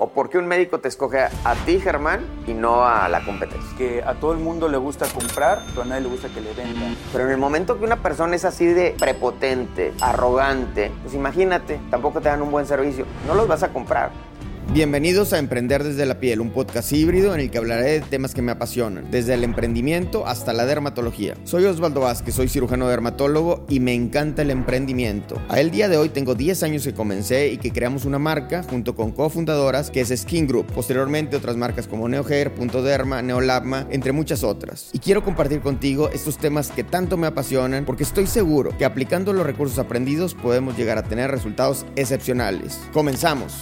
¿O por qué un médico te escoge a ti, Germán, y no a la competencia? Que a todo el mundo le gusta comprar, pero a nadie le gusta que le vendan. Pero en el momento que una persona es así de prepotente, arrogante, pues imagínate, tampoco te dan un buen servicio, no los vas a comprar. Bienvenidos a Emprender desde la piel, un podcast híbrido en el que hablaré de temas que me apasionan, desde el emprendimiento hasta la dermatología. Soy Osvaldo Vázquez, soy cirujano dermatólogo y me encanta el emprendimiento. A el día de hoy tengo 10 años que comencé y que creamos una marca junto con cofundadoras que es Skin Group, posteriormente otras marcas como NeoHair, Punto Derma, Neolabma, entre muchas otras. Y quiero compartir contigo estos temas que tanto me apasionan porque estoy seguro que aplicando los recursos aprendidos podemos llegar a tener resultados excepcionales. Comenzamos.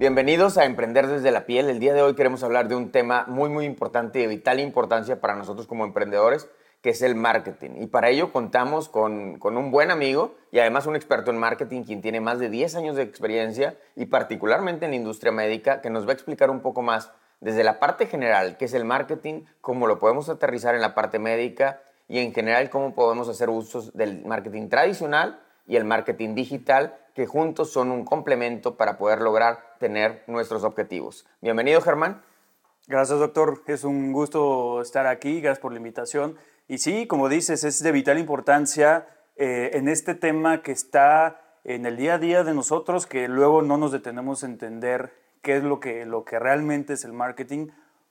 Bienvenidos a Emprender desde la piel. El día de hoy queremos hablar de un tema muy muy importante y de vital importancia para nosotros como emprendedores, que es el marketing. Y para ello contamos con, con, un buen amigo y además un experto en marketing, quien tiene más de 10 años de experiencia y particularmente en la industria médica, que nos va a explicar un poco más desde la parte general, qué es el marketing, cómo lo podemos aterrizar en la parte médica y en general cómo podemos hacer usos del marketing tradicional y el marketing digital que juntos son un complemento para poder lograr tener nuestros objetivos. Bienvenido, Germán. Gracias, doctor. Es un gusto estar aquí. Gracias por la invitación. Y sí, como dices, es de vital importancia eh, en este tema que está en el día a día de nosotros, que luego no nos detenemos a entender qué es lo que, lo que realmente es el marketing,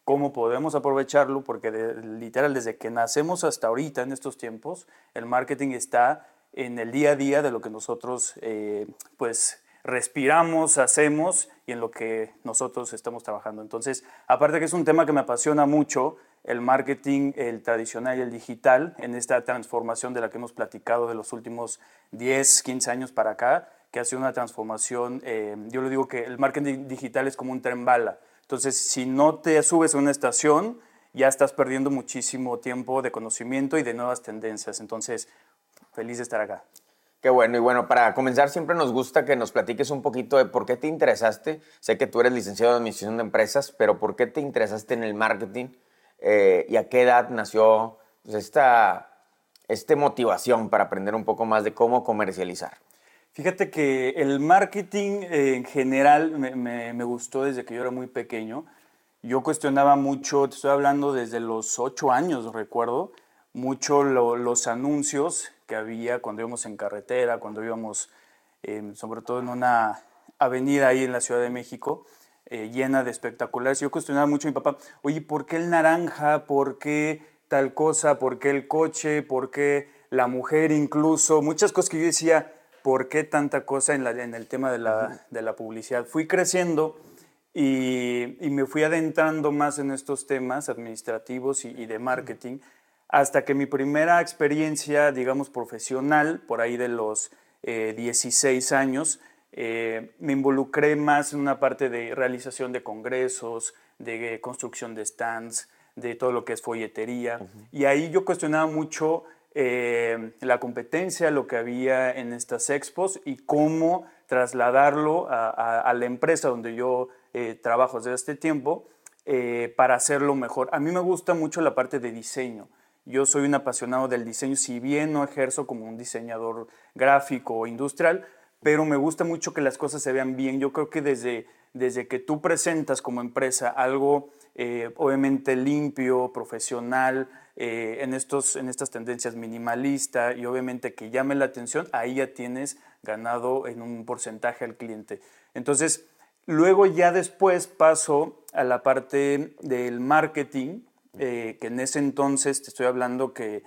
cómo podemos aprovecharlo, porque literal desde que nacemos hasta ahorita en estos tiempos, el marketing está en el día a día de lo que nosotros eh, pues respiramos, hacemos y en lo que nosotros estamos trabajando. Entonces, aparte que es un tema que me apasiona mucho, el marketing, el tradicional y el digital, en esta transformación de la que hemos platicado de los últimos 10, 15 años para acá, que ha sido una transformación, eh, yo le digo que el marketing digital es como un tren bala. Entonces, si no te subes a una estación, ya estás perdiendo muchísimo tiempo de conocimiento y de nuevas tendencias. Entonces, feliz de estar acá. Qué bueno, y bueno, para comenzar siempre nos gusta que nos platiques un poquito de por qué te interesaste. Sé que tú eres licenciado en Administración de Empresas, pero ¿por qué te interesaste en el marketing eh, y a qué edad nació pues, esta, esta motivación para aprender un poco más de cómo comercializar? Fíjate que el marketing eh, en general me, me, gustó desde que yo era muy pequeño. Yo cuestionaba mucho, te estoy hablando desde los ocho años, recuerdo, mucho los anuncios que había cuando íbamos en carretera, cuando íbamos em, sobre todo en una avenida ahí en la Ciudad de México, eh, llena de espectaculares. Yo cuestionaba mucho a mi papá, oye, ¿por qué el naranja? ¿Por qué tal cosa? ¿Por qué el coche? ¿Por qué la mujer incluso? Muchas cosas que yo decía, ¿por qué tanta cosa en, la, en el tema de la, de la, publicidad? Fui creciendo y, y, me fui adentrando más en estos temas administrativos y, y de marketing hasta que mi primera experiencia, digamos, profesional, por ahí de los 16 eh, años, eh, me involucré más en una parte de realización de congresos, de construcción de stands, de todo lo que es folletería. Y ahí yo cuestionaba mucho eh, la competencia, lo que había en estas expos y cómo trasladarlo a, la empresa donde yo trabajo desde este tiempo para hacerlo mejor. A mí me gusta mucho la parte de diseño. Yo soy un apasionado del diseño, si bien no ejerzo como un diseñador gráfico o industrial, pero me gusta mucho que las cosas se vean bien. Yo creo que desde, desde que tú presentas como empresa algo eh, obviamente limpio, profesional, eh, en, estos, en estas tendencias minimalista y obviamente que llame la atención, ahí ya tienes ganado en un porcentaje al cliente. Entonces, luego ya después paso a la parte del marketing, eh, que en ese entonces te estoy hablando que,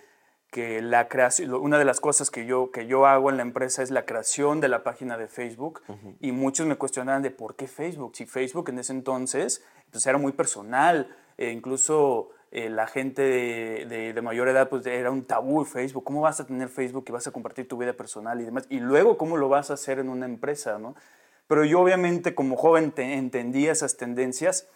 que la creación, una de las cosas que yo, que yo hago en la empresa es la creación de la página de Facebook y muchos me cuestionaban de por qué Facebook, si Facebook en ese entonces pues era muy personal, e incluso eh, la gente de, de, mayor edad pues era un tabú Facebook, ¿cómo vas a tener Facebook y vas a compartir tu vida personal y demás? Y luego, ¿cómo lo vas a hacer en una empresa? ¿no? Pero yo obviamente como joven entendía esas tendencias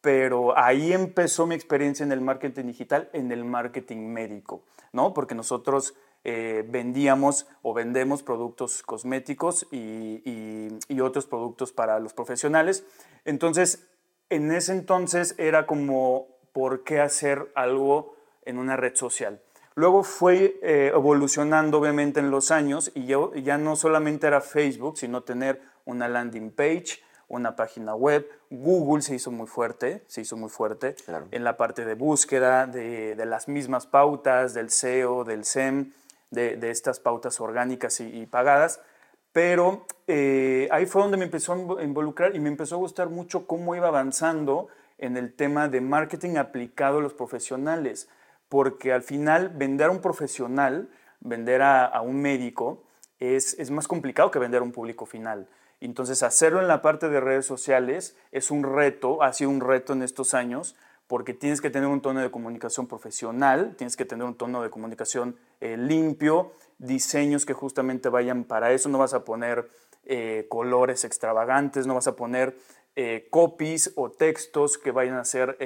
pero ahí empezó mi experiencia en el marketing digital, en el marketing médico, ¿no? Porque nosotros eh, vendíamos o vendemos productos cosméticos y, y, otros productos para los profesionales. Entonces, en ese entonces era como, ¿por qué hacer algo en una red social? Luego fue eh, evolucionando obviamente en los años y yo, ya no solamente era Facebook, sino tener una landing page, una página web. Google se hizo muy fuerte, se hizo muy fuerte en la parte de búsqueda, de, las mismas pautas, del SEO, del SEM, de, estas pautas orgánicas y, pagadas. Pero eh, ahí fue donde me empezó a involucrar y me empezó a gustar mucho cómo iba avanzando en el tema de marketing aplicado a los profesionales, porque al final vender a un profesional, vender a, un médico, es, es más complicado que vender a un público final. Entonces, hacerlo en la parte de redes sociales es un reto, ha sido un reto en estos años, porque tienes que tener un tono de comunicación profesional, tienes que tener un tono de comunicación eh, limpio, diseños que justamente vayan para eso, no vas a poner eh, colores extravagantes, no vas a poner eh, copies o textos que vayan a ser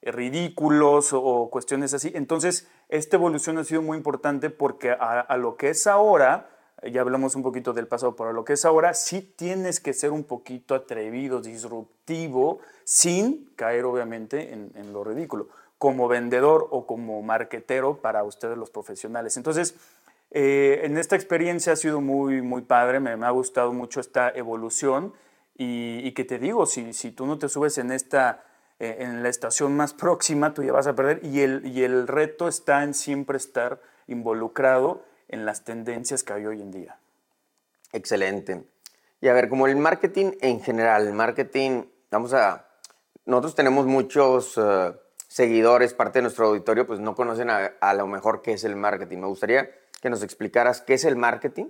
ridículos o, cuestiones así. Entonces, esta evolución ha sido muy importante porque a lo que es ahora, ya hablamos un poquito del pasado, pero lo que es ahora, sí tienes que ser un poquito atrevido, disruptivo, sin caer obviamente en, lo ridículo, como vendedor o como marquetero para ustedes los profesionales. Entonces, eh, en esta experiencia ha sido muy, muy padre, me, ha gustado mucho esta evolución y, que te digo, si, si tú no te subes en esta eh, en la estación más próxima, tú ya vas a perder y el, y el reto está en siempre estar involucrado en las tendencias que hay hoy en día. Excelente. Y a ver, como el marketing en general, marketing, vamos a, nosotros tenemos muchos eh, seguidores, parte de nuestro auditorio, pues no conocen a, lo mejor qué es el marketing. Me gustaría que nos explicaras qué es el marketing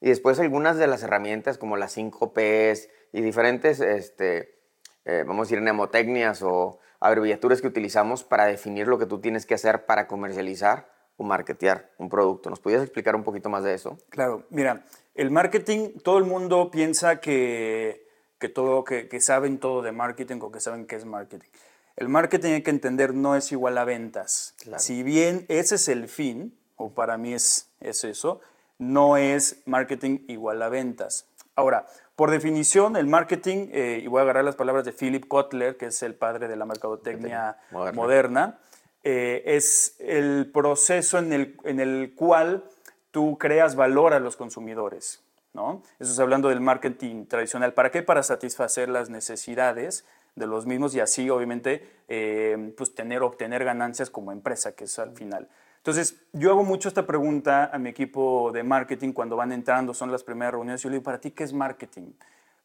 y después algunas de las herramientas como las 5 Ps y diferentes, este, eh, vamos a decir, mnemotecnias o abreviaturas que utilizamos para definir lo que tú tienes que hacer para comercializar o marketear un producto. ¿Nos podías explicar un poquito más de eso? Claro, mira, el marketing, todo el mundo piensa que, que todo, que, que, saben todo de marketing o que saben qué es marketing. El marketing hay que entender no es igual a ventas. Si bien ese es el fin, o para mí es, es eso, no es marketing igual a ventas. Ahora, por definición, el marketing, eh, y voy a agarrar las palabras de Philip Kotler, que es el padre de la mercadotecnia moderna eh, es el proceso en el, en el cual tú creas valor a los consumidores. ¿no? Eso es hablando del marketing tradicional. ¿Para qué? Para satisfacer las necesidades de los mismos y así, obviamente, eh, pues tener, obtener ganancias como empresa, que es al final. Entonces, yo hago mucho esta pregunta a mi equipo de marketing cuando van entrando, son las primeras reuniones. Yo le digo, ¿para ti qué es marketing?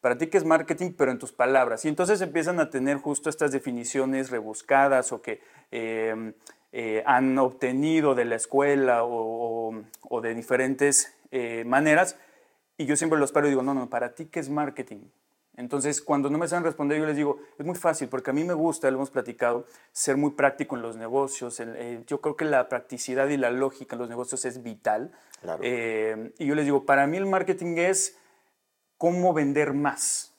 Para ti qué es marketing, pero en tus palabras. Y entonces empiezan a tener justo estas definiciones rebuscadas o que em, eh, han obtenido de la escuela o, de diferentes eh, maneras. Y yo siempre los paro y digo, no, no, para ti qué es marketing. Entonces, cuando no me saben responder, yo les digo, es muy fácil, porque a mí me gusta, lo hemos platicado, ser muy práctico en los negocios. Eh, yo creo que la practicidad y la lógica en los negocios es vital. y yo les digo, para mí el marketing es cómo vender más.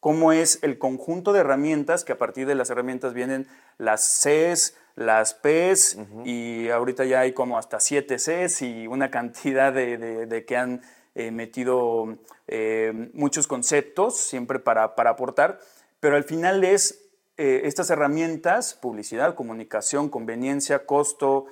Cómo es el conjunto de herramientas, que a partir de las herramientas vienen las Cs, las Ps, y ahorita ya hay como hasta 7 Cs y una cantidad de, que han eh, metido eh, muchos conceptos siempre para, aportar, pero al final es eh, estas herramientas, publicidad, comunicación, conveniencia, costo,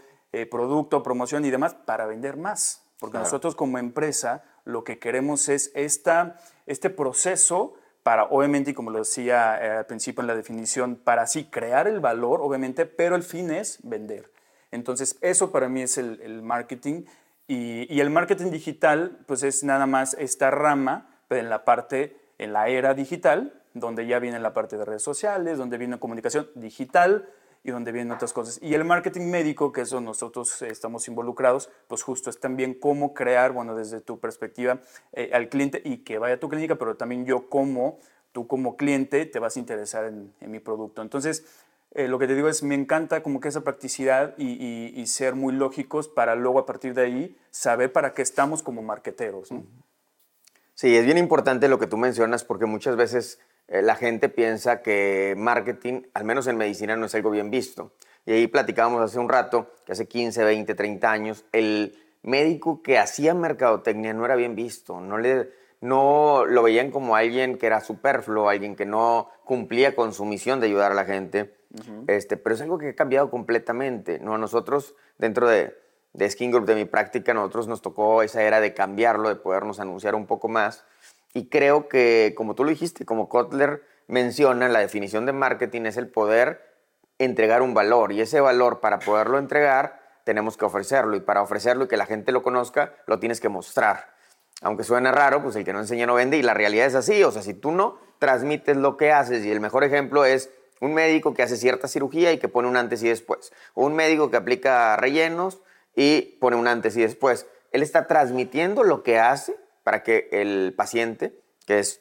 producto, promoción y demás, para vender más. Porque nosotros como empresa lo que queremos es esta, este proceso para, obviamente, y como lo decía eh, al principio en la definición, para así crear el valor, obviamente, pero el fin es vender. Entonces, eso para mí es el, marketing. Y, y, el marketing digital, pues es nada más esta rama, pero en la parte, en la era digital, donde ya viene la parte de redes sociales, donde viene comunicación digital, y donde vienen otras cosas. Y el marketing médico, que eso nosotros estamos involucrados, pues justo es también cómo crear, bueno, desde tu perspectiva eh, al cliente y que vaya a tu clínica, pero también yo como, tú como cliente te vas a interesar en, mi producto. Entonces, eh, lo que te digo es, me encanta como que esa practicidad y, y, ser muy lógicos para luego a partir de ahí saber para qué estamos como marqueteros. Sí, es bien importante lo que tú mencionas porque muchas veces eh, la gente piensa que marketing, al menos en medicina, no es algo bien visto. Y ahí platicábamos hace un rato, que hace 15, 20, 30 años, el médico que hacía mercadotecnia no era bien visto, no, le, no lo veían como alguien que era superfluo, alguien que no cumplía con su misión de ayudar a la gente. este, pero es algo que ha cambiado completamente. ¿no? A nosotros, dentro de, de Skin Group, de mi práctica, nosotros nos tocó esa era de cambiarlo, de podernos anunciar un poco más Y creo que, como tú lo dijiste, como Kotler menciona, la definición de marketing es el poder entregar un valor y ese valor para poderlo entregar tenemos que ofrecerlo y para ofrecerlo y que la gente lo conozca lo tienes que mostrar. Aunque suene raro, pues el que no enseña no vende y la realidad es así, o sea, si tú no transmites lo que haces y el mejor ejemplo es un médico que hace cierta cirugía y que pone un antes y después, o un médico que aplica rellenos y pone un antes y después. Él está transmitiendo lo que hace para que el paciente, que es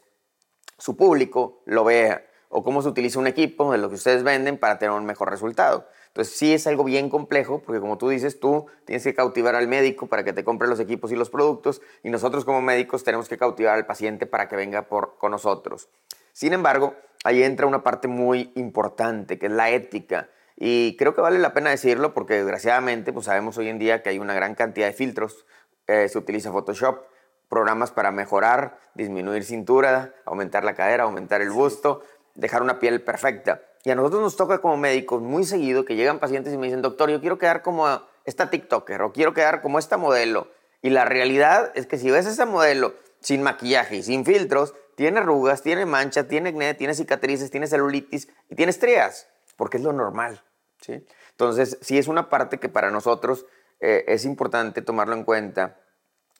su público, lo vea o cómo se utiliza un equipo de lo que ustedes venden para tener un mejor resultado. Entonces sí es algo bien complejo porque como tú dices, tú tienes que cautivar al médico para que te compre los equipos y los productos y nosotros como médicos tenemos que cautivar al paciente para que venga por, con nosotros. Sin embargo, ahí entra una parte muy importante que es la ética y creo que vale la pena decirlo porque desgraciadamente pues sabemos hoy en día que hay una gran cantidad de filtros, eh, se utiliza Photoshop, programas para mejorar, disminuir cintura, aumentar la cadera, aumentar el busto, dejar una piel perfecta. Y a nosotros nos toca como médicos muy seguido que llegan pacientes y me dicen, doctor, yo quiero quedar como esta TikToker o quiero quedar como esta modelo. Y la realidad es que si ves esa modelo sin maquillaje y sin filtros, tiene arrugas, tiene mancha, tiene acné, tiene cicatrices, tiene celulitis y tiene estrías, porque es lo normal. ¿sí? Entonces, sí es una parte que para nosotros eh, es importante tomarlo en cuenta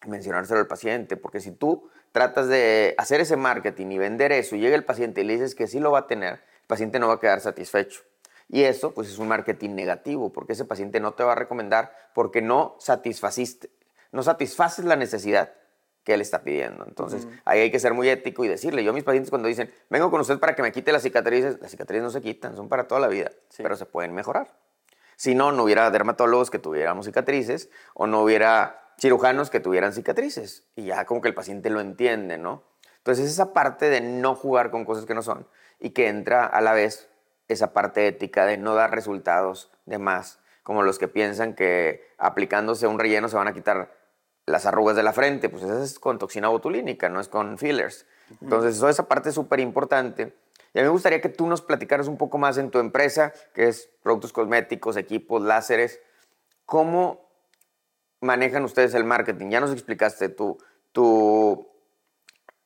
mencionárselo al paciente, porque si tú tratas de hacer ese marketing y vender eso y llega el paciente y le dices que sí lo va a tener, el paciente no va a quedar satisfecho. Y eso pues es un marketing negativo, porque ese paciente no te va a recomendar porque no satisfaciste, no satisfaces la necesidad que él está pidiendo. Entonces, ahí hay que ser muy ético y decirle, yo a mis pacientes cuando dicen, vengo con usted para que me quite las cicatrices, las cicatrices no se quitan, son para toda la vida, pero se pueden mejorar. Si no, no hubiera dermatólogos que tuviéramos cicatrices o no hubiera cirujanos que tuvieran cicatrices y ya como que el paciente lo entiende, ¿no? Entonces esa parte de no jugar con cosas que no son y que entra a la vez esa parte ética de no dar resultados de más, como los que piensan que aplicándose un relleno se van a quitar las arrugas de la frente, pues eso es con toxina botulínica, no es con fillers. Entonces eso, esa parte es súper importante. Y a mí me gustaría que tú nos platicaras un poco más en tu empresa, que es productos cosméticos, equipos, láseres, cómo manejan ustedes el marketing? Ya nos explicaste, tu, tu,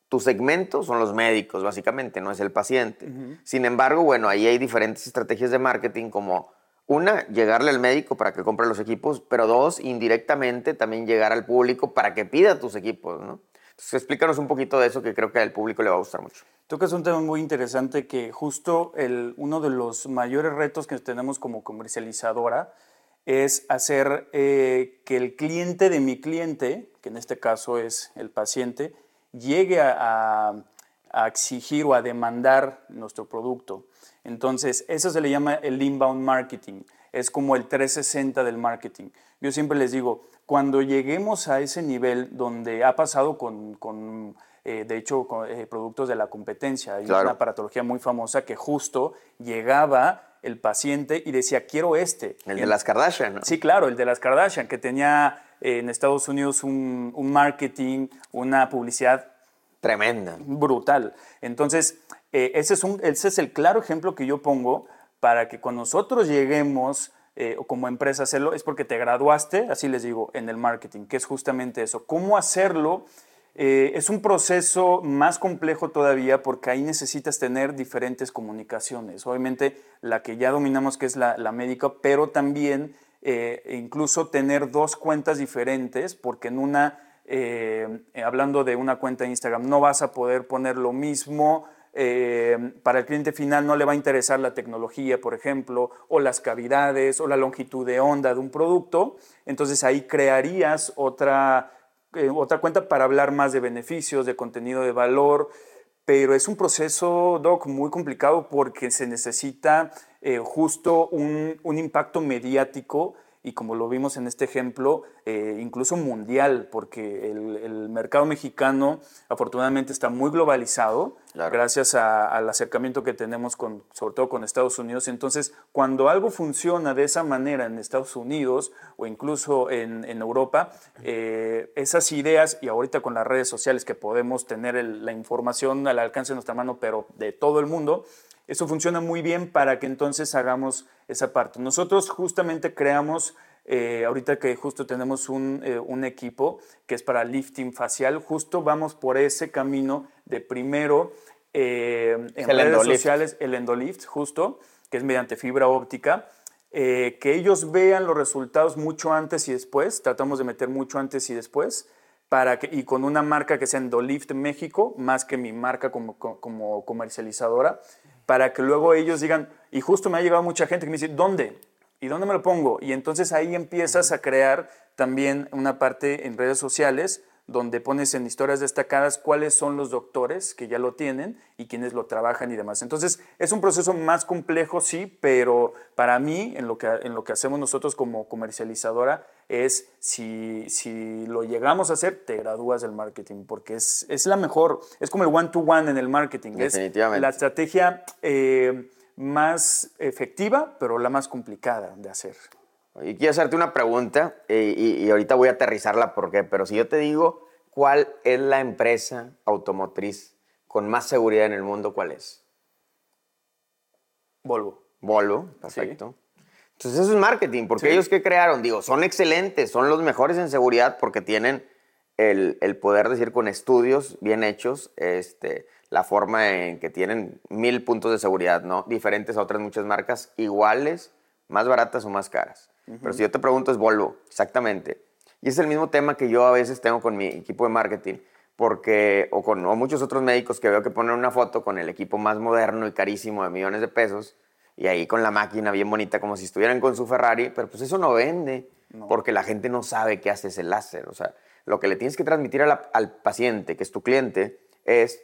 tu segmento son los médicos, básicamente, no es el paciente. Sin embargo, bueno, ahí hay diferentes estrategias de marketing como una, llegarle al médico para que compre los equipos, pero dos, indirectamente también llegar al público para que pida tus equipos, ¿no? Entonces, explícanos un poquito de eso que creo que al público le va a gustar mucho. Tocas un tema muy interesante que justo el, uno de los mayores retos que tenemos como comercializadora es hacer eh, que el cliente de mi cliente, que en este caso es el paciente, llegue a, exigir o a demandar nuestro producto. Entonces, eso se le llama el inbound marketing. Es como el 360 del marketing. Yo siempre les digo, cuando lleguemos a ese nivel donde ha pasado con, eh, de hecho, con, eh, productos de la competencia, hay una aparatología muy famosa que justo llegaba el paciente y decía, quiero este. El de las Kardashian, ¿no? Sí, claro, el de las Kardashian, que tenía eh, en Estados Unidos un, marketing, una publicidad tremenda. Brutal. Entonces, eh, ese, es un, ese es el claro ejemplo que yo pongo para que cuando nosotros lleguemos eh, como empresa a hacerlo, es porque te graduaste, así les digo, en el marketing, que es justamente eso. ¿Cómo hacerlo? Eh, es un proceso más complejo todavía porque ahí necesitas tener diferentes comunicaciones. Obviamente la que ya dominamos que es la, médica, pero también eh, incluso tener dos cuentas diferentes porque en una, eh, hablando de una cuenta de Instagram, no vas a poder poner lo mismo. para el cliente final no le va a interesar la tecnología, por ejemplo, o las cavidades, o la longitud de onda de un producto. Entonces ahí crearías otra, eh, otra cuenta para hablar más de beneficios, de contenido de valor, pero es un proceso, Doc, muy complicado porque se necesita eh, justo un, un, impacto mediático y como lo vimos en este ejemplo, eh, incluso mundial, porque el, mercado mexicano afortunadamente está muy globalizado gracias al acercamiento que tenemos con, sobre todo con Estados Unidos. Entonces, cuando algo funciona de esa manera en Estados Unidos o incluso en, Europa, eh, esas ideas, y ahorita con las redes sociales que podemos tener la información al alcance de nuestra mano, pero de todo el mundo, eso funciona muy bien para que entonces hagamos esa parte. Nosotros justamente creamos eh, ahorita que justo tenemos un, eh, un, equipo que es para lifting facial, justo vamos por ese camino de primero en redes sociales el endolift, justo, que es mediante fibra óptica, que ellos vean los resultados mucho antes y después, tratamos de meter mucho antes y después, para que, y con una marca que sea Endolift México, más que mi marca como, como comercializadora, para que luego ellos digan, y justo me ha llegado mucha gente que me dice, ¿dónde? ¿Y dónde me lo pongo? Y entonces ahí empiezas a crear también una parte en redes sociales donde pones en historias destacadas cuáles son los doctores que ya lo tienen y quienes lo trabajan y demás. Entonces, es un proceso más complejo, sí, pero para mí, en lo que, en lo que hacemos nosotros como comercializadora, es si, si lo llegamos a hacer, te gradúas del marketing, porque es, es la mejor, es como el one-to-one en el marketing. Definitivamente. Es la estrategia eh, más efectiva, pero la más complicada de hacer. Y quiero hacerte una pregunta eh, y, ahorita voy a aterrizarla porque, pero si yo te digo cuál es la empresa automotriz con más seguridad en el mundo, ¿cuál es? Volvo. Volvo, perfecto. Entonces eso es marketing, porque ellos que crearon, digo, son excelentes, son los mejores en seguridad porque tienen el, el, poder decir con estudios bien hechos, este, la forma en que tienen mil puntos de seguridad, ¿no? Diferentes a otras muchas marcas, iguales, más baratas o más caras. Pero si yo te pregunto es Volvo, exactamente. Y es el mismo tema que yo a veces tengo con mi equipo de marketing, porque, o con muchos otros médicos que veo que ponen una foto con el equipo más moderno y carísimo de millones de pesos, y ahí con la máquina bien bonita, como si estuvieran con su Ferrari, pero pues eso no vende, porque la gente no sabe qué hace ese láser. O sea, lo que le tienes que transmitir al paciente, que es tu cliente, es,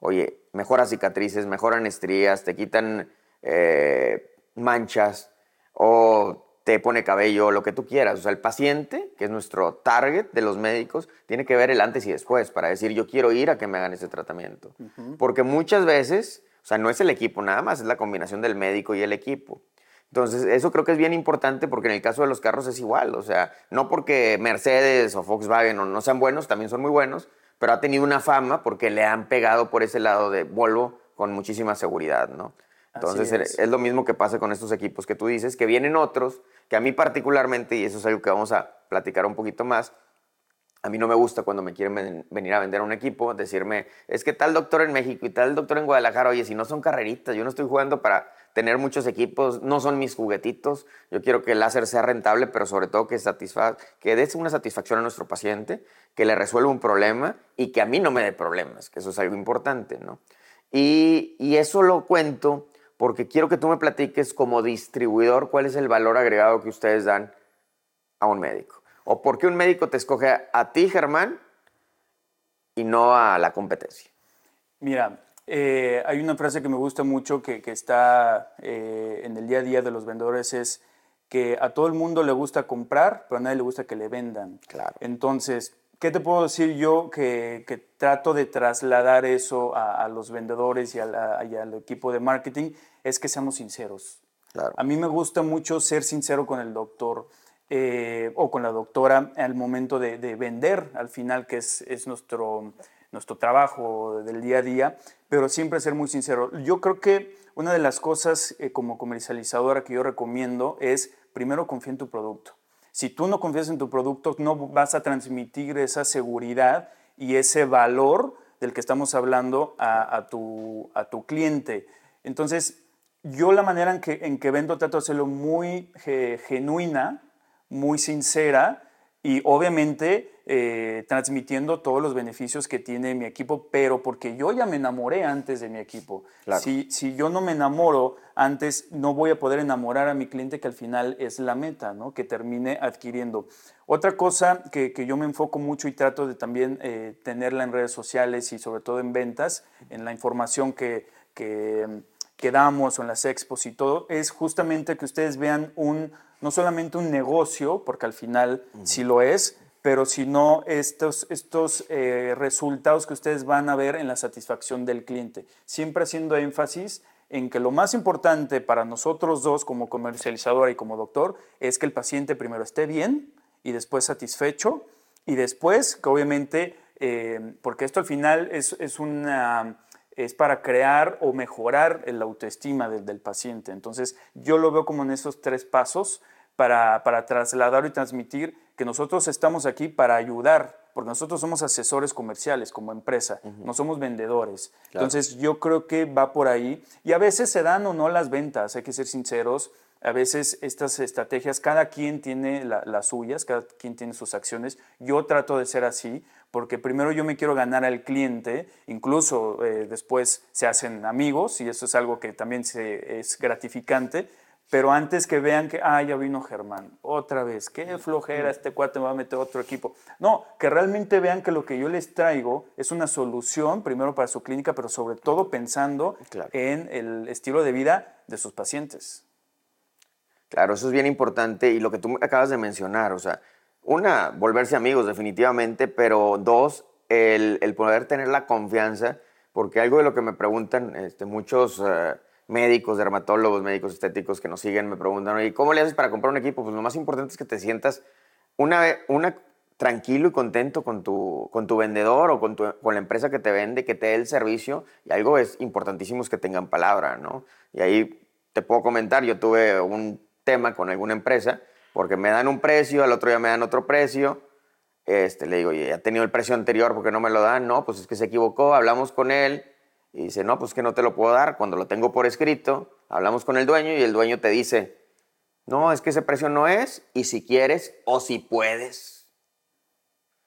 oye, mejoras cicatrices, mejoran estrías, te quitan eh, manchas, o te pone cabello, lo que tú quieras. O sea, el paciente, que es nuestro target de los médicos, tiene que ver el antes y después para decir, yo quiero ir a que me hagan ese tratamiento. Porque muchas veces, o sea, no es el equipo nada más, es la combinación del médico y el equipo. Entonces, eso creo que es bien importante porque en el caso de los carros es igual. O sea, no porque Mercedes o Volkswagen no sean buenos, también son muy buenos, pero ha tenido una fama porque le han pegado por ese lado de Volvo con muchísima seguridad, ¿no? Entonces es. lo mismo que pasa con estos equipos que tú dices, que vienen otros, que a mí particularmente, y eso es algo que vamos a platicar un poquito más, a mí no me gusta cuando me quieren venir a vender un equipo, decirme, es que tal doctor en México y tal doctor en Guadalajara, oye, si no son carreritas, yo no estoy jugando para tener muchos equipos, no son mis juguetitos, yo quiero que el láser sea rentable, pero sobre todo que, satisfa que dé una satisfacción a nuestro paciente, que le resuelva un problema y que a mí no me dé problemas, que eso es algo importante, ¿no? Y eso lo cuento porque quiero que tú me platiques como distribuidor cuál es el valor agregado que ustedes dan a un médico. O por qué un médico te escoge a, ti, Germán, y no a la competencia. Mira, eh, hay una frase que me gusta mucho que, está eh, en el día a día de los vendedores, es que a todo el mundo le gusta comprar, pero a nadie le gusta que le vendan. Claro. Entonces, ¿Qué te puedo decir yo que, trato de trasladar eso a, los vendedores y, al equipo de marketing? Es que seamos sinceros. A mí me gusta mucho ser sincero con el doctor eh, o con la doctora al momento de, vender, al final, que es, nuestro, nuestro trabajo del día a día, pero siempre ser muy sincero. Yo creo que una de las cosas eh, como comercializadora que yo recomiendo es primero confía en tu producto. Si tú no confías en tu producto, no vas a transmitir esa seguridad y ese valor del que estamos hablando a, tu, a tu, cliente. Entonces, yo la manera en que, en que vendo trato de hacerlo muy genuina, muy sincera y obviamente eh, transmitiendo todos los beneficios que tiene mi equipo, pero porque yo ya me enamoré antes de mi equipo. Si, si yo no me enamoro antes, no voy a poder enamorar a mi cliente que al final es la meta, ¿no? que termine adquiriendo. Otra cosa que, que yo me enfoco mucho y trato de también eh, tenerla en redes sociales y sobre todo en ventas, en la información que, que, que damos o en las expos y todo, es justamente que ustedes vean un, no solamente un negocio, porque al final sí lo es, pero sino estos, estos eh, resultados que ustedes van a ver en la satisfacción del cliente. Siempre haciendo énfasis en que lo más importante para nosotros dos como comercializadora y como doctor es que el paciente primero esté bien y después satisfecho y después que obviamente, eh, porque esto al final es, es, una, es para crear o mejorar la autoestima del, del paciente. Entonces yo lo veo como en esos tres pasos para, para trasladar y transmitir que nosotros estamos aquí para ayudar, porque nosotros somos asesores comerciales como empresa, no somos vendedores. Entonces yo creo que va por ahí y a veces se dan o no las ventas, hay que ser sinceros. A veces estas estrategias, cada quien tiene las suyas, cada quien tiene sus acciones. Yo trato de ser así, porque primero yo me quiero ganar al cliente, incluso eh, después se hacen amigos y eso es algo que también se, es gratificante, pero antes que vean que, ah, ya vino Germán, otra vez, qué flojera, este cuate me va a meter otro equipo. No, que realmente vean que lo que yo les traigo es una solución, primero para su clínica, pero sobre todo pensando en el estilo de vida de sus pacientes. Claro, eso es bien importante y lo que tú acabas de mencionar, o sea, una, volverse amigos definitivamente, pero dos, el, poder tener la confianza, porque algo de lo que me preguntan este, muchos... Eh, médicos, dermatólogos, médicos estéticos que nos siguen me preguntan, ¿y cómo le haces para comprar un equipo? Pues lo más importante es que te sientas una, una tranquilo y contento con tu, con tu vendedor o con, con la empresa que te vende, que te dé el servicio. Y algo es importantísimo es que tengan palabra, ¿no? Y ahí te puedo comentar, yo tuve un tema con alguna empresa porque me dan un precio, al otro día me dan otro precio. Este, le digo, ya he tenido el precio anterior porque no me lo dan? No, pues es que se equivocó, hablamos con él, y dice, no, pues que no te lo puedo dar. Cuando lo tengo por escrito, hablamos con el dueño y el dueño te dice, no, es que ese precio no es, y si quieres o si puedes.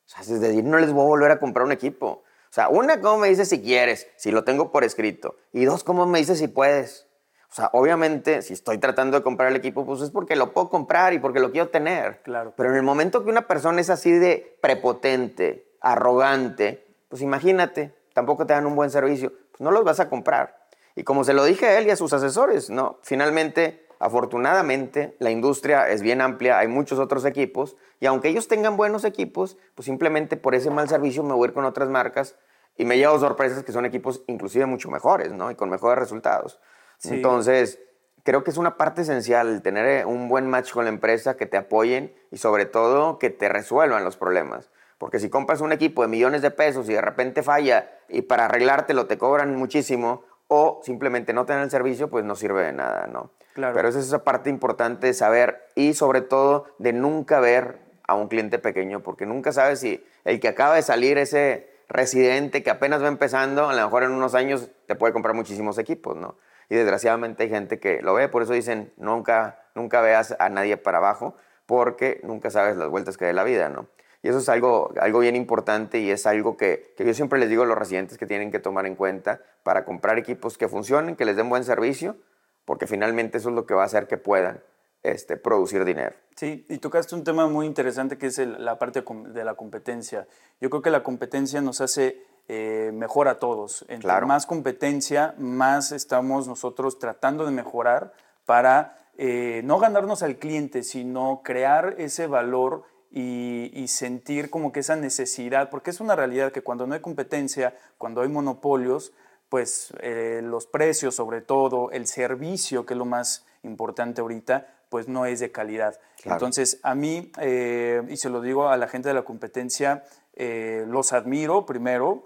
O sea, es decir, no les voy a volver a comprar un equipo. O sea, una, ¿cómo me dices si quieres? Si lo tengo por escrito. Y dos, ¿cómo me dices si puedes? O sea, obviamente, si estoy tratando de comprar el equipo, pues es porque lo puedo comprar y porque lo quiero tener. Claro. Pero en el momento que una persona es así de prepotente, arrogante, pues imagínate, tampoco te dan un buen servicio no los vas a comprar. Y como se lo dije a él y a sus asesores, no, finalmente, afortunadamente, la industria es bien amplia, hay muchos otros equipos, y aunque ellos tengan buenos equipos, pues simplemente por ese mal servicio me voy a ir con otras marcas y me llevo sorpresas que son equipos inclusive mucho mejores, ¿no? Y con mejores resultados. Entonces, creo que es una parte esencial tener eh, un buen match con la empresa, que te apoyen y sobre todo que te resuelvan los problemas. Porque si compras un equipo de millones de pesos y de repente falla y para arreglártelo te cobran muchísimo o simplemente no te dan el servicio, pues no sirve de nada, ¿no? Claro. Pero esa es esa parte importante de saber y sobre todo de nunca ver a un cliente pequeño, porque nunca sabes si el que acaba de salir, ese residente que apenas va empezando, a lo mejor en unos años te puede comprar muchísimos equipos, ¿no? Y desgraciadamente hay gente que lo ve, por eso dicen, nunca, nunca veas a nadie para abajo, porque nunca sabes las vueltas que da la vida, ¿no? Y eso es algo, algo bien importante y es algo que, que, yo siempre les digo a los residentes que tienen que tomar en cuenta para comprar equipos que funcionen, que les den buen servicio, porque finalmente eso es lo que va a hacer que puedan este, producir dinero. Sí, y tocaste un tema muy interesante que es la parte de la competencia. Yo creo que la competencia nos hace eh, mejor a todos. Entre claro. más competencia, más estamos nosotros tratando de mejorar para eh, no ganarnos al cliente, sino crear ese valor y, sentir como que esa necesidad, porque es una realidad que cuando no hay competencia, cuando hay monopolios, pues eh, los precios sobre todo, el servicio, que es lo más importante ahorita, pues no es de calidad. Entonces, a mí, eh, y se lo digo a la gente de la competencia, eh, los admiro primero,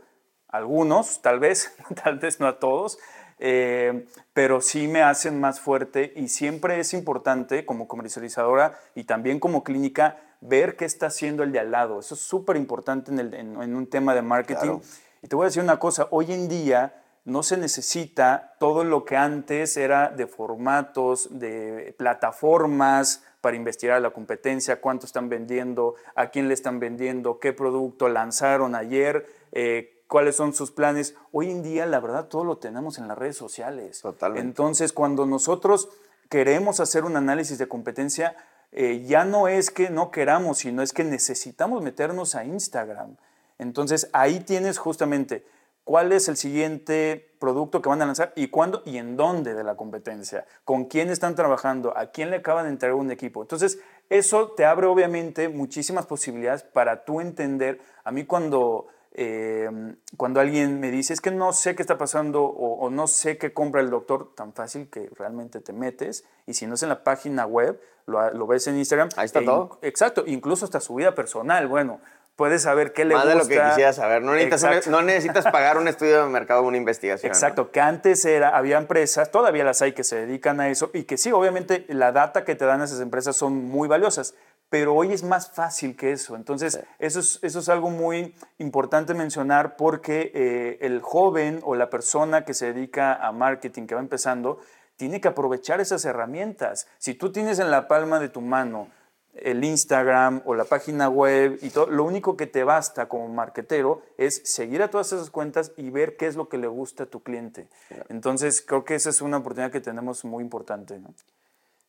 algunos, tal vez, tal vez no a todos, pero sí me hacen más fuerte y siempre es importante como comercializadora y también como clínica ver qué está haciendo el de al lado. Eso es súper importante en, un tema de marketing. Y te voy a decir una cosa, hoy en día no se necesita todo lo que antes era de formatos, de plataformas para investigar la competencia, cuánto están vendiendo, a quién le están vendiendo, qué producto lanzaron ayer, eh, cuáles son sus planes. Hoy en día, la verdad, todo lo tenemos en las redes sociales. Totalmente. Entonces, cuando nosotros queremos hacer un análisis de competencia, eh, ya no es que no queramos, sino es que necesitamos meternos a Instagram. Entonces ahí tienes justamente cuál es el siguiente producto que van a lanzar y cuándo y en dónde de la competencia, con quién están trabajando, a quién le acaban de entregar un equipo. Entonces eso te abre obviamente muchísimas posibilidades para tú entender. A mí cuando Em, cuando alguien me dice, es que no sé qué está pasando o, no sé qué compra el doctor, tan fácil que realmente te metes y si no es en la página web, lo, ves en Instagram. Ahí está e todo. Exacto, incluso hasta su vida personal. Bueno, puedes saber qué le Más gusta. de lo que quisieras saber. No necesitas, no necesitas pagar un estudio de mercado o una investigación. Exacto, que antes era, había empresas, todavía las hay que se dedican a eso y que sí, obviamente la data que te dan esas empresas son muy valiosas, pero hoy es más fácil que eso. Entonces, eso, es, eso es algo muy importante mencionar porque eh, el joven o la persona que se dedica a marketing, que va empezando, tiene que aprovechar esas herramientas. Si tú tienes en la palma de tu mano el Instagram o la página web y todo, lo único que te basta como marketero es seguir a todas esas cuentas y ver qué es lo que le gusta a tu cliente. Entonces, creo que esa es una oportunidad que tenemos muy importante.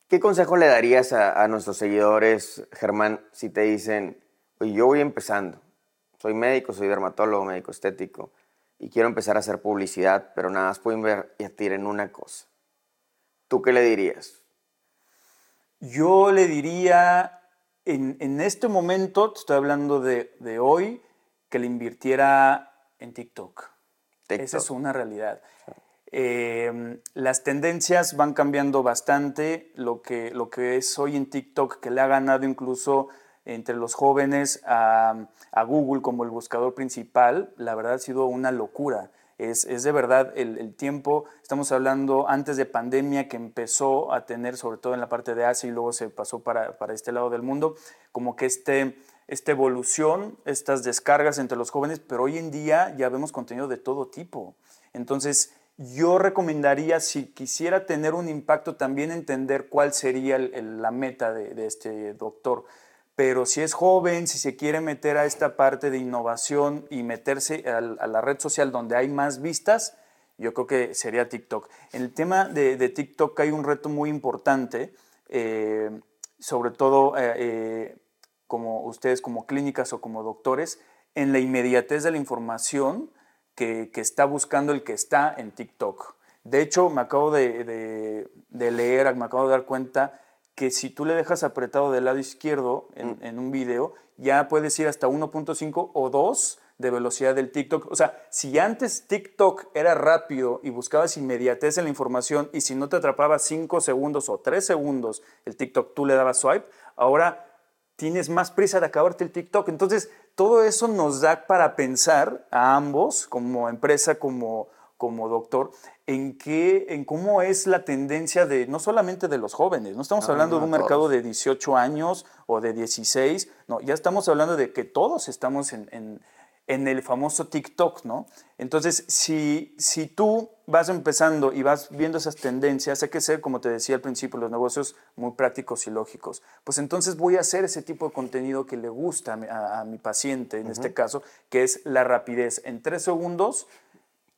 ¿Qué consejo le darías a, nuestros seguidores, Germán, si te dicen, oye, yo voy empezando, soy médico, soy dermatólogo, médico estético, y quiero empezar a hacer publicidad, pero nada más puedo invertir en una cosa? ¿Tú qué le dirías? Yo le diría, en, este momento, te estoy hablando de, hoy, que le invirtiera en TikTok. Esa es una realidad. Em, las tendencias van cambiando bastante. Lo que, lo que es hoy en TikTok, que le ha ganado incluso entre los jóvenes a, Google como el buscador principal, la verdad ha sido una locura. Es, de verdad el, tiempo, estamos hablando antes de pandemia que empezó a tener, sobre todo en la parte de Asia y luego se pasó para, este lado del mundo, como que este, esta evolución, estas descargas entre los jóvenes, pero hoy en día ya vemos contenido de todo tipo. Entonces, yo recomendaría, si quisiera tener un impacto, también entender cuál sería la meta de este doctor pero si es joven, si se quiere meter a esta parte de innovación y meterse a, la red social donde hay más vistas, yo creo que sería TikTok. En el tema de, TikTok hay un reto muy importante, eh, sobre todo eh, eh, como ustedes como clínicas o como doctores, en la inmediatez de la información que, está buscando el que está en TikTok. De hecho, me acabo de, de leer, me acabo de dar cuenta que si tú le dejas apretado del lado izquierdo mm. en, un video, ya puedes ir hasta 1.5 o 2 de velocidad del TikTok. O sea, si antes TikTok era rápido y buscabas inmediatez en la información y si no te atrapaba 5 segundos o 3 segundos el TikTok, tú le dabas swipe, ahora tienes más prisa de acabarte el TikTok. Entonces, todo eso nos da para pensar a ambos, como empresa, como, como doctor, en, qué, en cómo es la tendencia de, no solamente de los jóvenes, no estamos hablando de un mercado de 18 años o de 16, no, ya estamos hablando de que todos estamos en, en, en el famoso TikTok, ¿no? Entonces, si, si tú vas empezando y vas viendo esas tendencias, hay que ser, como te decía al principio, los negocios muy prácticos y lógicos. Pues entonces voy a hacer ese tipo de contenido que le gusta a, mi paciente, en este caso, que es la rapidez. En tres segundos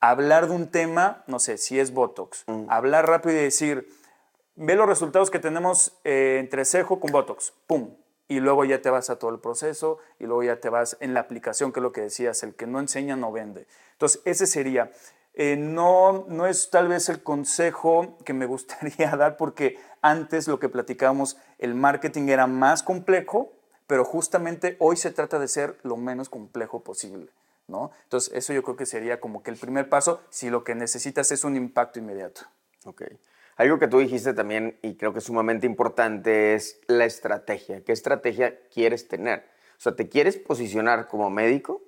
hablar de un tema, no sé, si es Botox, mm. hablar rápido y decir, ve los resultados que tenemos eh, entre cejo con Botox, ¡pum! Y luego ya te vas a todo el proceso y luego ya te vas en la aplicación, que es lo que decías, el que no enseña no vende. Entonces, ese sería. Eh, no, no es tal vez el consejo que me gustaría dar porque antes lo que platicábamos, el marketing era más complejo, pero justamente hoy se trata de ser lo menos complejo posible. ¿no? Entonces, eso yo creo que sería como que el primer paso si lo que necesitas es un impacto inmediato. Ok. Algo que tú dijiste también y creo que es sumamente importante es la estrategia. ¿Qué estrategia quieres tener? O sea, ¿te quieres posicionar como médico?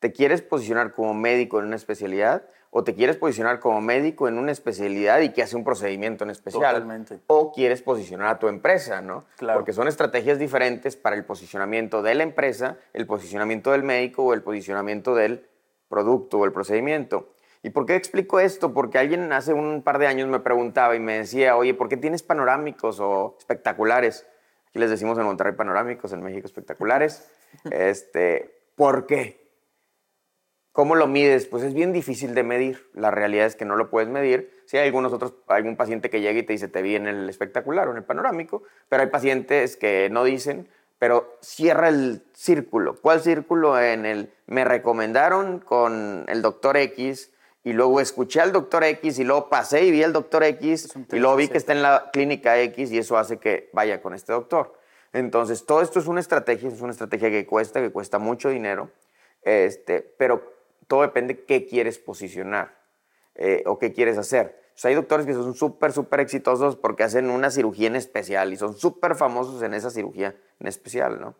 ¿Te quieres posicionar como médico en una especialidad? o te quieres posicionar como médico en una especialidad y que hace un procedimiento en especial. Totalmente. O quieres posicionar a tu empresa, ¿no? Claro. Porque son estrategias diferentes para el posicionamiento de la empresa, el posicionamiento del médico o el posicionamiento del producto o el procedimiento. ¿Y por qué explico esto? Porque alguien hace un par de años me preguntaba y me decía, oye, ¿por qué tienes panorámicos o espectaculares? Aquí les decimos en Monterrey panorámicos, en México espectaculares. este, ¿Por qué? ¿Cómo lo mides? Pues es bien difícil de medir. La realidad es que no lo puedes medir. Si hay algunos otros, algún paciente que llega y te dice, te vi en el espectacular o en el panorámico, pero hay pacientes que no dicen, pero cierra el círculo. ¿Cuál círculo? En el, me recomendaron con el doctor X y luego escuché al doctor X y luego pasé y vi al doctor X y luego vi que está en la clínica X y eso hace que vaya con este doctor. Entonces, todo esto es una estrategia, es una estrategia que cuesta, que cuesta mucho dinero, este, pero todo depende qué quieres posicionar eh, o qué quieres hacer. hay doctores que son súper, súper exitosos porque hacen una cirugía en especial y son súper famosos en esa cirugía en especial, ¿no?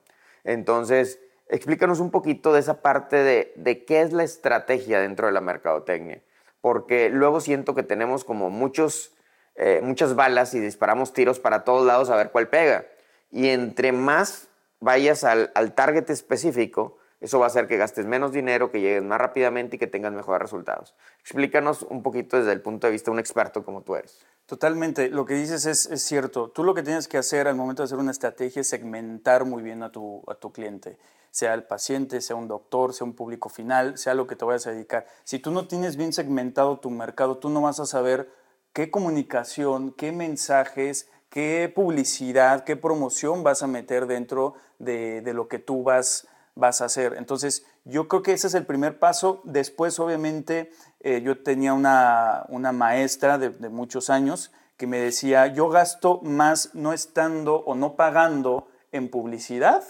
Entonces, explícanos un poquito de esa parte de, de qué es la estrategia dentro de la mercadotecnia, porque luego siento que tenemos como muchos, eh, muchas balas y disparamos tiros para todos lados a ver cuál pega. Y entre más vayas al, al target específico, eso va a hacer que gastes menos dinero, que llegues más rápidamente y que tengas mejores resultados. Explícanos un poquito desde el punto de vista de un experto como tú eres. Totalmente, lo que dices es, cierto. Tú lo que tienes que hacer al momento de hacer una estrategia es segmentar muy bien a tu, a tu cliente, sea el paciente, sea un doctor, sea un público final, sea lo que te vayas a dedicar. Si tú no tienes bien segmentado tu mercado, tú no vas a saber qué comunicación, qué mensajes, qué publicidad, qué promoción vas a meter dentro de, de lo que tú vas vas a hacer. Entonces, yo creo que ese es el primer paso. Después, obviamente, eh, yo tenía una, una maestra de, muchos años que me decía, yo gasto más no estando o no pagando en publicidad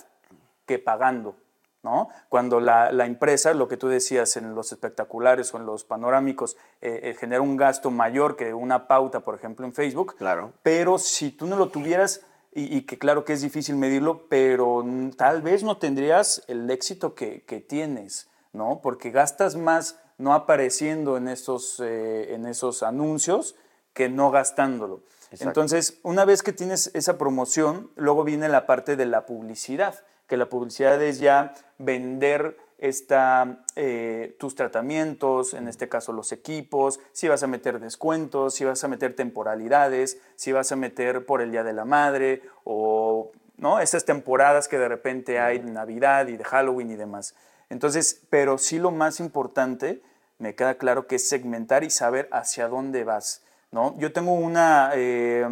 que pagando. ¿no? Cuando la, la empresa, lo que tú decías en los espectaculares o en los panorámicos, eh, eh, genera un gasto mayor que una pauta, por ejemplo, en Facebook. Claro. Pero si tú no lo tuvieras y, que claro que es difícil medirlo, pero tal vez no tendrías el éxito que, que tienes, ¿no? Porque gastas más no apareciendo en esos, eh, en esos anuncios que no gastándolo. Entonces, una vez que tienes esa promoción, luego viene la parte de la publicidad, que la publicidad es ya vender está eh, tus tratamientos, en este caso los equipos, si vas a meter descuentos, si vas a meter temporalidades, si vas a meter por el Día de la Madre o ¿no? esas temporadas que de repente hay de Navidad y de Halloween y demás. Entonces, pero sí lo más importante, me queda claro que es segmentar y saber hacia dónde vas. ¿no? Yo tengo una, eh,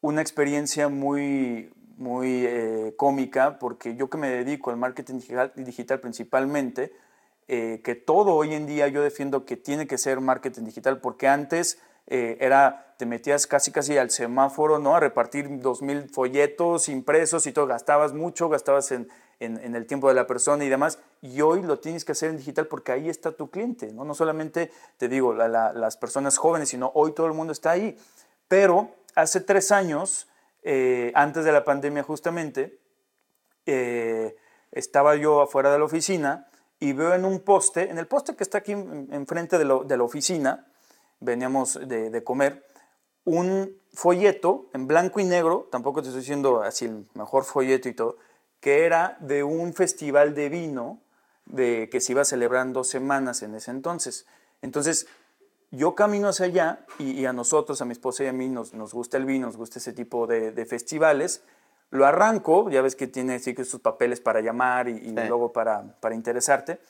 una experiencia muy, muy eh, cómica, porque yo que me dedico al marketing digital, principalmente, eh, que todo hoy en día yo defiendo que tiene que ser marketing digital, porque antes eh, era, te metías casi casi al semáforo, ¿no? A repartir dos mil folletos impresos y todo, gastabas mucho, gastabas en, en, el tiempo de la persona y demás, y hoy lo tienes que hacer en digital porque ahí está tu cliente, ¿no? No solamente, te digo, las personas jóvenes, sino hoy todo el mundo está ahí. Pero hace tres años, eh, antes de la pandemia justamente, eh, estaba yo afuera de la oficina y veo en un poste, en el poste que está aquí enfrente de, la oficina, veníamos de, comer, un folleto en blanco y negro, tampoco te estoy diciendo así el mejor folleto y todo, que era de un festival de vino de, que se iba a celebrar dos semanas en ese entonces. Entonces, yo camino hacia allá y, a nosotros, a mi esposa y a mí, nos, nos gusta el vino, nos gusta ese tipo de, festivales. Lo arranco, ya ves que tiene sí, que sus papeles para llamar y, luego para, para interesarte.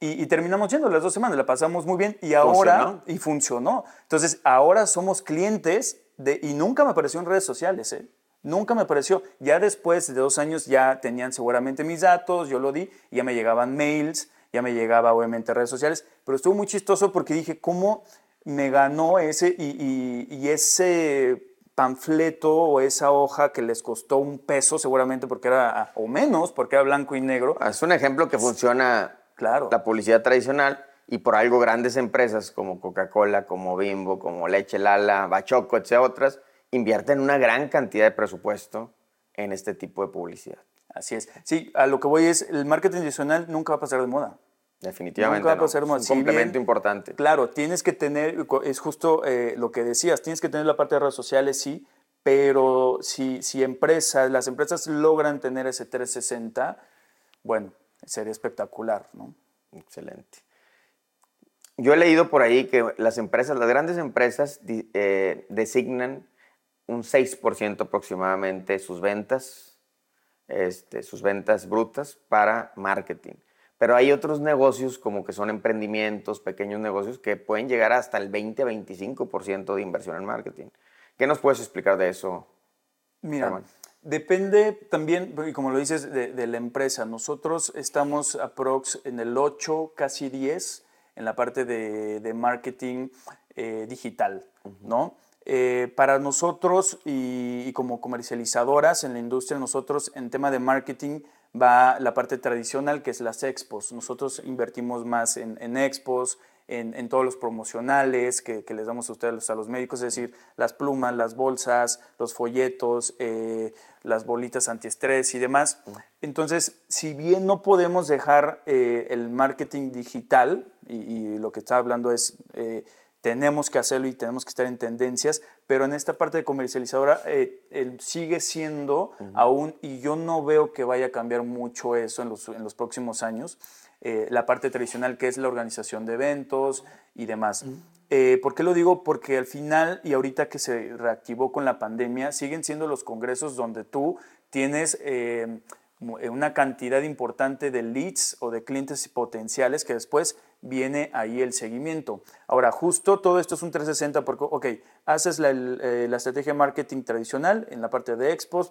Y, terminamos yendo las dos semanas, la pasamos muy bien y ahora, y funcionó. Entonces, ahora somos clientes de, y nunca me apareció en redes sociales, ¿eh? Nunca me apareció. Ya después de dos años ya tenían seguramente mis datos, yo lo di, ya me llegaban mails, ya me llegaba obviamente redes sociales, pero estuvo muy chistoso porque dije, ¿cómo me ganó ese y, ese panfleto o esa hoja que les costó un peso seguramente porque era, o menos, porque era blanco y negro? Ah, es un ejemplo que funciona claro. la publicidad tradicional y por algo grandes empresas como Coca-Cola, como Bimbo, como Leche Lala, Bachoco, etc. otras, invierten una gran cantidad de presupuesto en este tipo de publicidad. Así es. Sí, a lo que voy es, el marketing adicional nunca va a pasar de moda. Definitivamente. Nunca va a pasar de moda. Es un complemento importante. Claro, tienes que tener, es justo eh, lo que decías, tienes que tener la parte de redes sociales, sí, pero si, si empresas, las empresas logran tener ese 360, bueno, sería espectacular, ¿no? Excelente. Yo he leído por ahí que las empresas, las grandes empresas eh, designan un 6% aproximadamente sus ventas este, sus ventas brutas para marketing. Pero hay otros negocios como que son emprendimientos, pequeños negocios que pueden llegar hasta el 20-25% de inversión en marketing. ¿Qué nos puedes explicar de eso? Mira, depende también, como lo dices, de, la empresa. Nosotros estamos aprox en el 8, casi 10 en la parte de, marketing eh, digital, ¿no? Eh, para nosotros y, como comercializadoras en la industria, nosotros en tema de marketing va la parte tradicional, que es las expos. Nosotros invertimos más en, expos, en, todos los promocionales que, les damos a ustedes, a los médicos, es decir, las plumas, las bolsas, los folletos, eh, las bolitas antiestrés y demás. Entonces, si bien no podemos dejar eh, el marketing digital, y, lo que está hablando es, tenemos que hacerlo y tenemos que estar en tendencias, pero en esta parte de comercializadora sigue siendo aún, y yo no veo que vaya a cambiar mucho eso en los, en los próximos años, eh, la parte tradicional que es la organización de eventos y demás. Eh, ¿Por qué lo digo? Porque al final y ahorita que se reactivó con la pandemia, siguen siendo los congresos donde tú tienes eh, una cantidad importante de leads o de clientes potenciales que después viene ahí el seguimiento. Ahora, justo todo esto es un 360 porque, ok, haces la, la estrategia marketing tradicional en la parte de expos,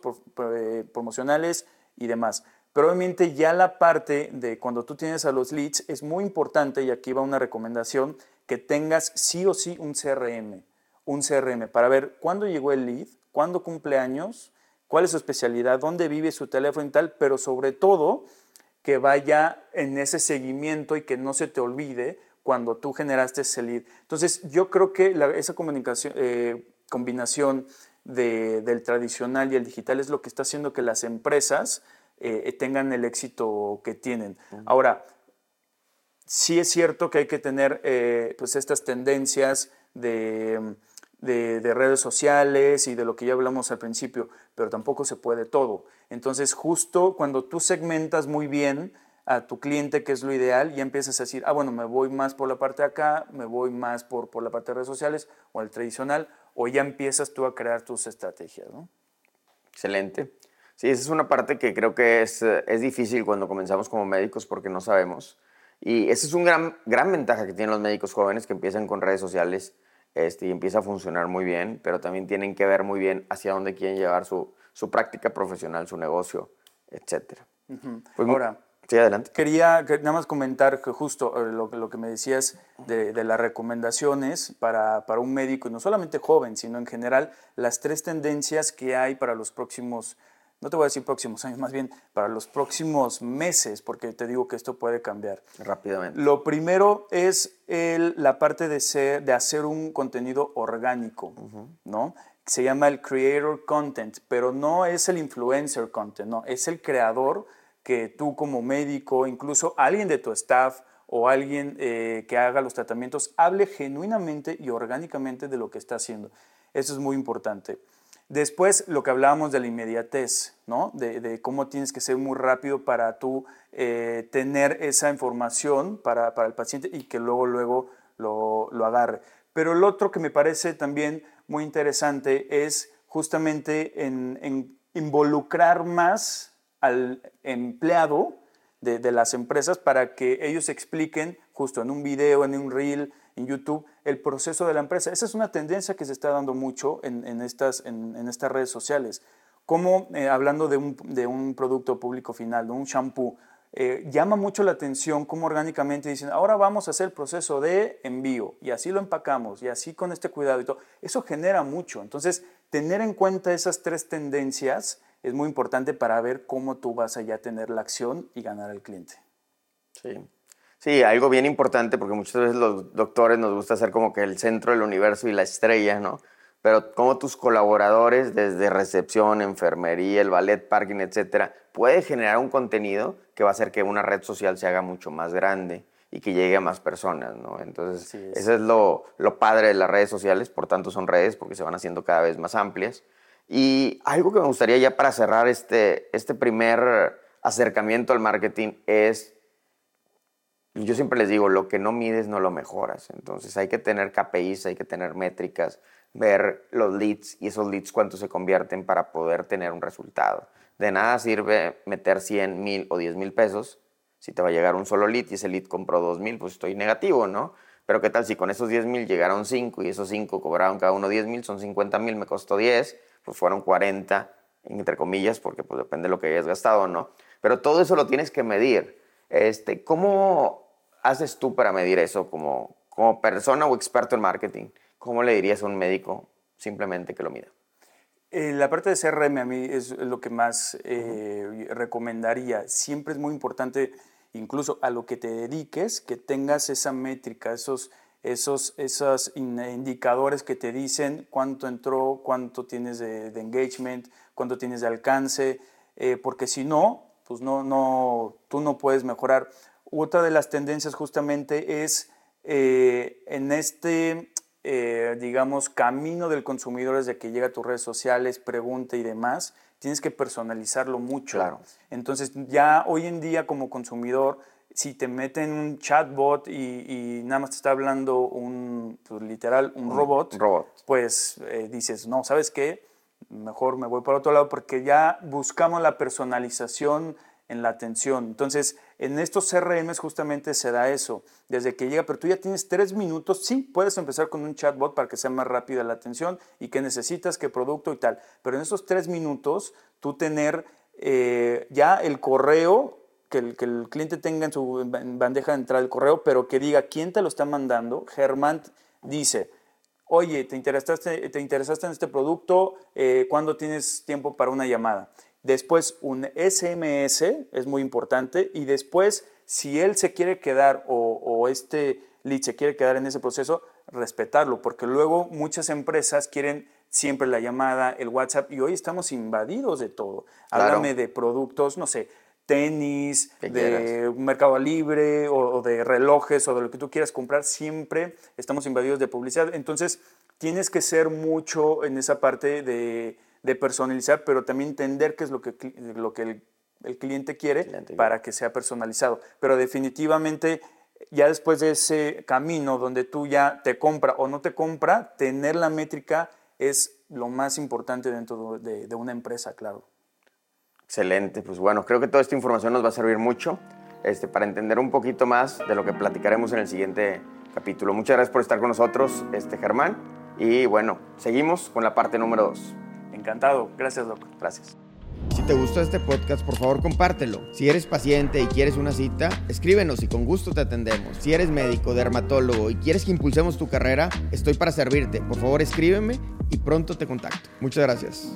promocionales y demás. Pero obviamente ya la parte de cuando tú tienes a los leads es muy importante y aquí va una recomendación que tengas sí o sí un CRM, un CRM para ver cuándo llegó el lead, cuándo cumple años, cuál es su especialidad, dónde vive su teléfono y tal, pero sobre todo que vaya en ese seguimiento y que no se te olvide cuando tú generaste ese lead. Entonces yo creo que esa comunicación, eh, combinación del tradicional y el digital es lo que está haciendo que las empresas eh, tengan el éxito que tienen. Ahora, sí es cierto que hay que tener eh, pues estas tendencias de, redes sociales y de lo que ya hablamos al principio, pero tampoco se puede todo. Entonces, justo cuando tú segmentas muy bien a tu cliente, que es lo ideal, ya empiezas a decir, ah, bueno, me voy más por la parte de acá, me voy más por, por la parte de redes sociales o el tradicional, o ya empiezas tú a crear tus estrategias. Excelente. Sí, esa es una parte que creo que es, eh, es difícil cuando comenzamos como médicos porque no sabemos. Y esa es una gran, gran ventaja que tienen los médicos jóvenes que empiezan con redes sociales este, y empieza a funcionar muy bien, pero también tienen que ver muy bien hacia dónde quieren llevar su, su práctica profesional, su negocio, etc. pues, Ahora, sí, adelante. Quería nada más comentar que justo eh, lo, lo que me decías de, de, las recomendaciones para, para un médico, y no solamente joven, sino en general, las tres tendencias que hay para los próximos no te voy a decir próximos años, más bien para los próximos meses, porque te digo que esto puede cambiar. Rápidamente. Lo primero es el, la parte de, ser, de hacer un contenido orgánico, ¿no? Se llama el creator content, pero no es el influencer content, no, es el creador que tú como médico, incluso alguien de tu staff o alguien eh, que haga los tratamientos, hable genuinamente y orgánicamente de lo que está haciendo. Eso es muy importante. Después, lo que hablábamos de la inmediatez, ¿no? De, cómo tienes que ser muy rápido para tú eh, tener esa información para, el paciente y que luego, luego lo, agarre. Pero el otro que me parece también muy interesante es justamente en, involucrar más al empleado de, de, las empresas para que ellos expliquen justo en un video, en un reel, en YouTube el proceso de la empresa. Esa es una tendencia que se está dando mucho en, estas, en, estas redes sociales. Como eh, hablando de un, de un, producto público final, de un shampoo, eh, llama mucho la atención cómo orgánicamente dicen, ahora vamos a hacer el proceso de envío y así lo empacamos y así con este cuidado y todo. Eso genera mucho. Entonces, tener en cuenta esas tres tendencias es muy importante para ver cómo tú vas a tener la acción y ganar al cliente. Sí. Sí, algo bien importante, porque muchas veces los doctores nos gusta ser como que el centro del universo y la estrella, ¿no? Pero como tus colaboradores, desde recepción, enfermería, el ballet, parking, etcétera, puede generar un contenido que va a hacer que una red social se haga mucho más grande y que llegue a más personas, ¿no? Entonces, eso es lo, lo padre de las redes sociales, por tanto son redes porque se van haciendo cada vez más amplias. Y algo que me gustaría ya para cerrar este, este primer acercamiento al marketing es yo siempre les digo, lo que no mides no lo mejoras. Entonces hay que tener KPIs, hay que tener métricas, ver los leads y esos leads cuánto se convierten para poder tener un resultado. De nada sirve meter 100 mil o 10 mil pesos si te va a llegar un solo lead y ese lead compró 2 mil, pues estoy negativo, ¿no? Pero qué tal si con esos 10 mil llegaron 5 y esos 5 cobraron cada uno 10 mil, son 50 mil, me costó 10, pues fueron 40, entre comillas, porque pues depende de lo que hayas gastado, ¿no? Pero todo eso lo tienes que medir. Este, ¿Cómo haces tú para medir eso como, como persona o experto en marketing? ¿Cómo le dirías a un médico simplemente que lo mida? Eh, la parte de CRM a mí es lo que más eh, recomendaría. Siempre es muy importante, incluso a lo que te dediques, que tengas esa métrica, esos, esos, esos indicadores que te dicen cuánto entró, cuánto tienes de, engagement, cuánto tienes de alcance, eh, porque si no, pues no, no, tú no puedes mejorar. Otra de las tendencias justamente es en este eh, digamos, camino del consumidor desde que llega a tus redes sociales, pregunta y demás, tienes que personalizarlo mucho. Claro. Entonces, ya hoy en día como consumidor, si te meten un chatbot y, nada más te está hablando un, pues, literal, un, robot, pues eh, dices, no, ¿sabes qué? Mejor me voy para otro lado porque ya buscamos la personalización en la atención. Entonces, en estos CRMs justamente se da eso. Desde que llega, pero tú ya tienes tres minutos, sí, puedes empezar con un chatbot para que sea más rápida la atención y qué necesitas, qué producto y tal. Pero en esos tres minutos, tú tener eh, ya el correo, que el, cliente tenga en su bandeja de entrada el correo, pero que diga quién te lo está mandando. Germán dice, oye, ¿te interesaste, te interesaste en este producto? Eh, ¿Cuándo tienes tiempo para una llamada? Después un SMS, es muy importante, y después, si él se quiere quedar o, este lead se quiere quedar en ese proceso, respetarlo, porque luego muchas empresas quieren siempre la llamada, el WhatsApp, y hoy estamos invadidos de todo. Háblame de productos, no sé, tenis, de Mercado Libre o, de relojes o de lo que tú quieras comprar, siempre estamos invadidos de publicidad. Entonces, tienes que ser mucho en esa parte de de personalizar, pero también entender qué es lo que, lo que el, cliente quiere para que sea personalizado. Pero definitivamente, ya después de ese camino donde tú ya te compra o no te compra, tener la métrica es lo más importante dentro de, una empresa, claro. Excelente, pues bueno, creo que toda esta información nos va a servir mucho este, para entender un poquito más de lo que platicaremos en el siguiente capítulo. Muchas gracias por estar con nosotros, este, Germán. Y bueno, seguimos con la parte número 2. Encantado. Gracias, Doc. Gracias. Si te gustó este podcast, por favor compártelo. Si eres paciente y quieres una cita, escríbenos y con gusto te atendemos. Si eres médico, dermatólogo y quieres que impulsemos tu carrera, estoy para servirte. Por favor escríbeme y pronto te contacto. Muchas gracias.